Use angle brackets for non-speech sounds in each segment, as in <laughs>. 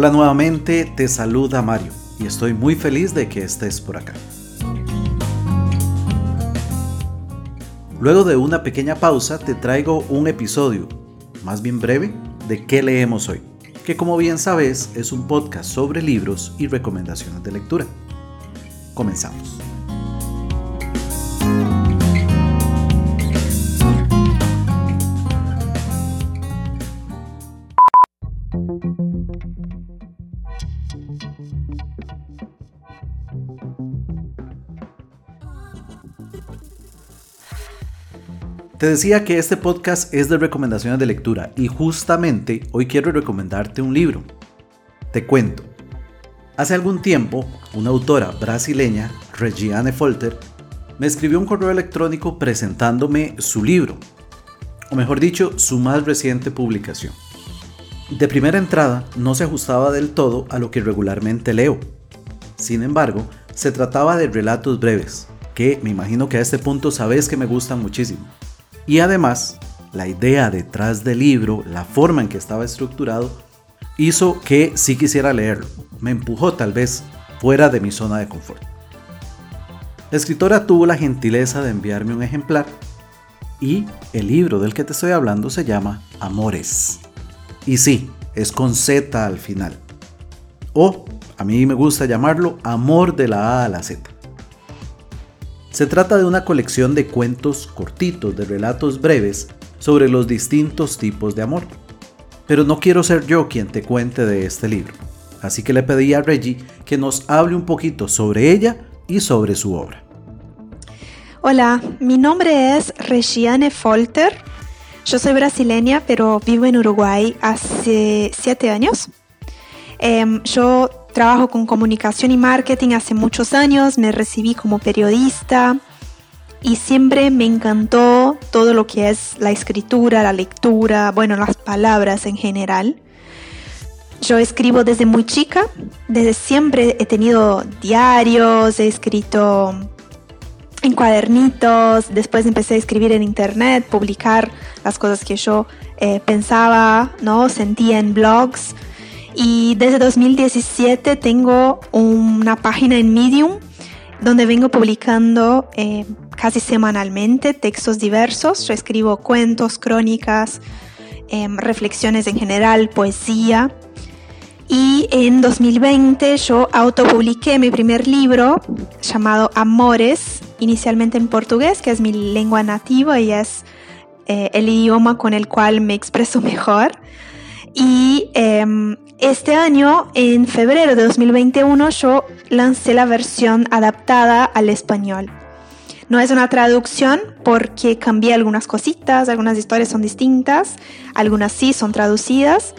Hola nuevamente, te saluda Mario y estoy muy feliz de que estés por acá. Luego de una pequeña pausa te traigo un episodio, más bien breve, de qué leemos hoy, que como bien sabes es un podcast sobre libros y recomendaciones de lectura. Comenzamos. Te decía que este podcast es de recomendaciones de lectura y justamente hoy quiero recomendarte un libro. Te cuento. Hace algún tiempo, una autora brasileña, Regiane Folter, me escribió un correo electrónico presentándome su libro, o mejor dicho, su más reciente publicación. De primera entrada, no se ajustaba del todo a lo que regularmente leo. Sin embargo, se trataba de relatos breves, que me imagino que a este punto sabes que me gustan muchísimo. Y además, la idea detrás del libro, la forma en que estaba estructurado, hizo que sí quisiera leerlo. Me empujó tal vez fuera de mi zona de confort. La escritora tuvo la gentileza de enviarme un ejemplar y el libro del que te estoy hablando se llama Amores. Y sí, es con Z al final. O a mí me gusta llamarlo Amor de la A a la Z. Se trata de una colección de cuentos cortitos, de relatos breves sobre los distintos tipos de amor. Pero no quiero ser yo quien te cuente de este libro, así que le pedí a Reggie que nos hable un poquito sobre ella y sobre su obra. Hola, mi nombre es Regiane Folter. Yo soy brasileña, pero vivo en Uruguay hace siete años. Em, yo Trabajo con comunicación y marketing hace muchos años, me recibí como periodista y siempre me encantó todo lo que es la escritura, la lectura, bueno, las palabras en general. Yo escribo desde muy chica, desde siempre he tenido diarios, he escrito en cuadernitos, después empecé a escribir en internet, publicar las cosas que yo eh, pensaba, ¿no? sentía en blogs. Y desde 2017 tengo una página en Medium donde vengo publicando eh, casi semanalmente textos diversos. Yo escribo cuentos, crónicas, em, reflexiones en general, poesía. Y en 2020 yo autopubliqué mi primer libro llamado Amores, inicialmente en portugués, que es mi lengua nativa y es eh, el idioma con el cual me expreso <laughs> mejor. Y em, este año, en febrero de 2021, yo lancé la versión adaptada al español. No es una traducción porque cambié algunas cositas, algunas historias son distintas, algunas sí son traducidas.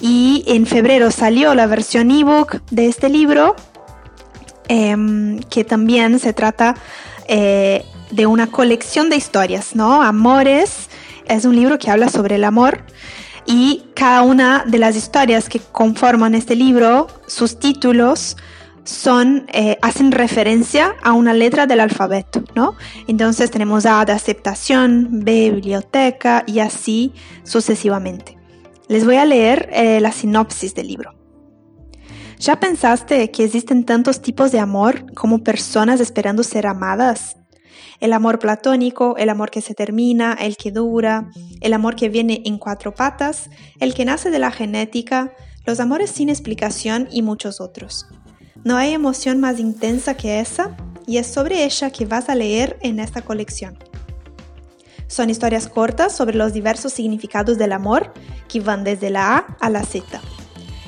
Y en febrero salió la versión ebook de este libro, em, que también se trata eh, de una colección de historias, ¿no? Amores es un libro que habla sobre el amor y cada una de las historias que conforman este libro, sus títulos, son, eh, hacen referencia a una letra del alfabeto, ¿no? Entonces tenemos A de aceptación, B biblioteca y así sucesivamente. Les voy a leer eh, la sinopsis del libro. ¿Ya pensaste que existen tantos tipos de amor como personas esperando ser amadas? El amor platónico, el amor que se termina, el que dura, el amor que viene en cuatro patas, el que nace de la genética, los amores sin explicación y muchos otros. No hay emoción más intensa que esa y es sobre ella que vas a leer en esta colección. Son historias cortas sobre los diversos significados del amor que van desde la A a la Z.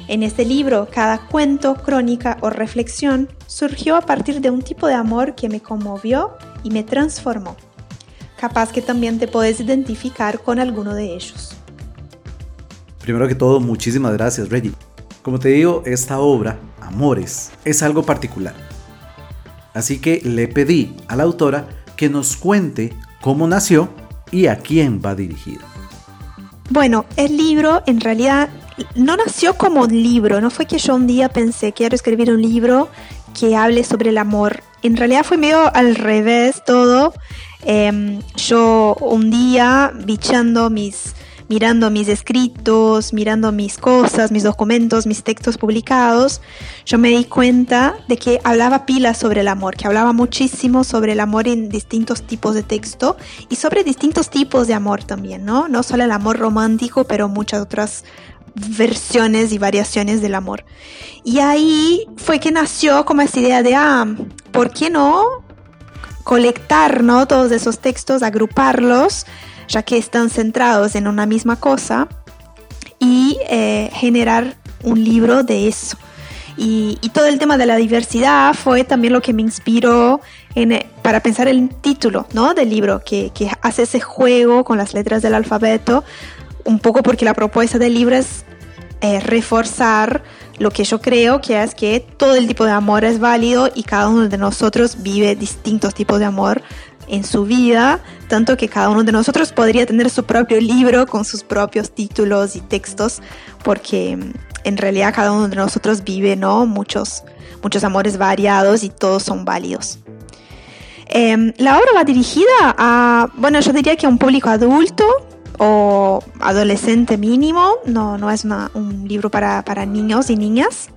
En este libro, cada cuento, crónica o reflexión surgió a partir de un tipo de amor que me conmovió y me transformó. Capaz que también te puedes identificar con alguno de ellos. Primero que todo, muchísimas gracias, Reggie. Como te digo, esta obra, Amores, es algo particular. Así que le pedí a la autora que nos cuente cómo nació y a quién va dirigido. Bueno, el libro en realidad no nació como un libro, no fue que yo un día pensé, quiero escribir un libro que hable sobre el amor. En realidad fue medio al revés todo. Em, yo un día, bichando mis, mirando mis escritos, mirando mis cosas, mis documentos, mis textos publicados, yo me di cuenta de que hablaba pila sobre el amor, que hablaba muchísimo sobre el amor en distintos tipos de texto y sobre distintos tipos de amor también, ¿no? No solo el amor romántico, pero muchas otras versiones y variaciones del amor. Y ahí fue que nació como esta idea de, ah, ¿por qué no colectar ¿no? todos esos textos, agruparlos, ya que están centrados en una misma cosa, y eh, generar un libro de eso? Y, todo el tema de la diversidad fue también lo que me inspiró en, eh, para pensar el título ¿no? del libro, que, que hace ese juego con las letras del alfabeto, un poco porque la propuesta del libro es eh, reforzar lo que yo creo que es que todo el tipo de amor es válido y cada uno de nosotros vive distintos tipos de amor en su vida, tanto que cada uno de nosotros podría tener su propio libro con sus propios títulos y textos, porque mm, en realidad cada uno de nosotros vive ¿no? muchos, muchos amores variados y todos son válidos. Em, la obra va dirigida a, bueno, yo diría que a un público adulto, o adolescente mínimo, no, no es un libro para, niños y niñas.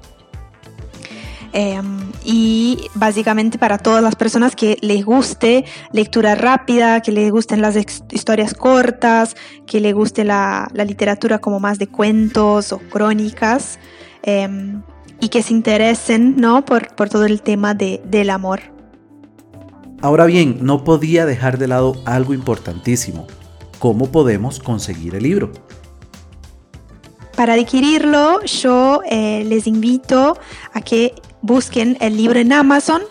Em, y básicamente para todas las personas que les guste lectura rápida, que les gusten las historias cortas, que les guste la, literatura como más de cuentos o crónicas em, y que se interesen ¿no? por, todo el tema del amor. Ahora bien, no podía dejar de lado algo importantísimo, cómo podemos conseguir el libro. Para adquirirlo, yo eh, les invito a que busquen el libro en Amazon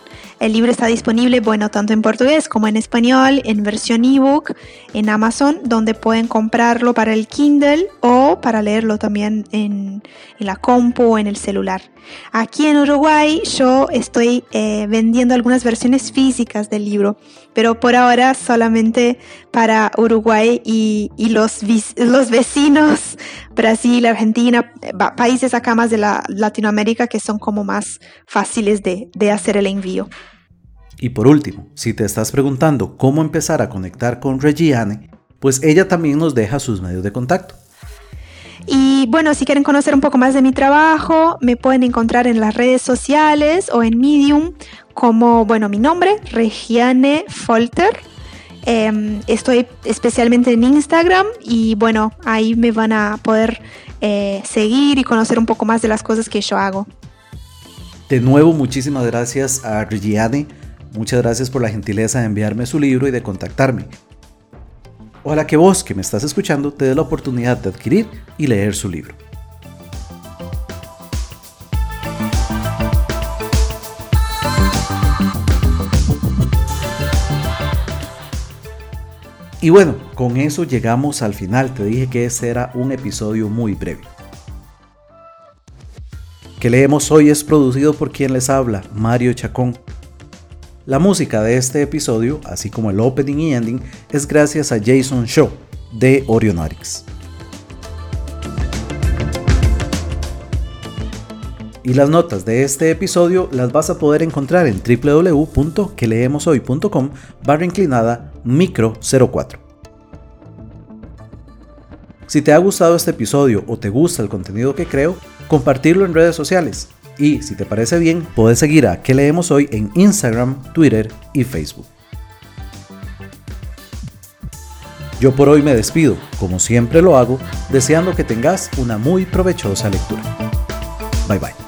el libro está disponible, bueno, tanto en portugués como en español, en versión ebook, en Amazon, donde pueden comprarlo para el Kindle o para leerlo también en, la compu o en el celular. Aquí en Uruguay yo estoy eh, vendiendo algunas versiones físicas del libro, pero por ahora solamente para Uruguay y, los, los vecinos, Brasil, Argentina, países acá más de la Latinoamérica que son como más fáciles de, de hacer el envío. Y por último, si te estás preguntando cómo empezar a conectar con Regiane, pues ella también nos deja sus medios de contacto. Y bueno, si quieren conocer un poco más de mi trabajo, me pueden encontrar en las redes sociales o en Medium como, bueno, mi nombre, Regiane Folter. Em, estoy especialmente en Instagram y bueno, ahí me van a poder eh, seguir y conocer un poco más de las cosas que yo hago. De nuevo, muchísimas gracias a Regiane Muchas gracias por la gentileza de enviarme su libro y de contactarme. Ojalá que vos, que me estás escuchando, te dé la oportunidad de adquirir y leer su libro. Y bueno, con eso llegamos al final. Te dije que este era un episodio muy breve. Que leemos hoy es producido por quien les habla, Mario Chacón. La música de este episodio, así como el opening y ending, es gracias a Jason Shaw de Orionarix. Y las notas de este episodio las vas a poder encontrar en www.queleemoshoy.com barra inclinada micro 04. Si te ha gustado este episodio o te gusta el contenido que creo, compartirlo en redes sociales y si te parece bien, puedes seguir a Que Leemos Hoy en Instagram, Twitter y Facebook. Yo por hoy me despido, como siempre lo hago, deseando que tengas una muy provechosa lectura. Bye bye.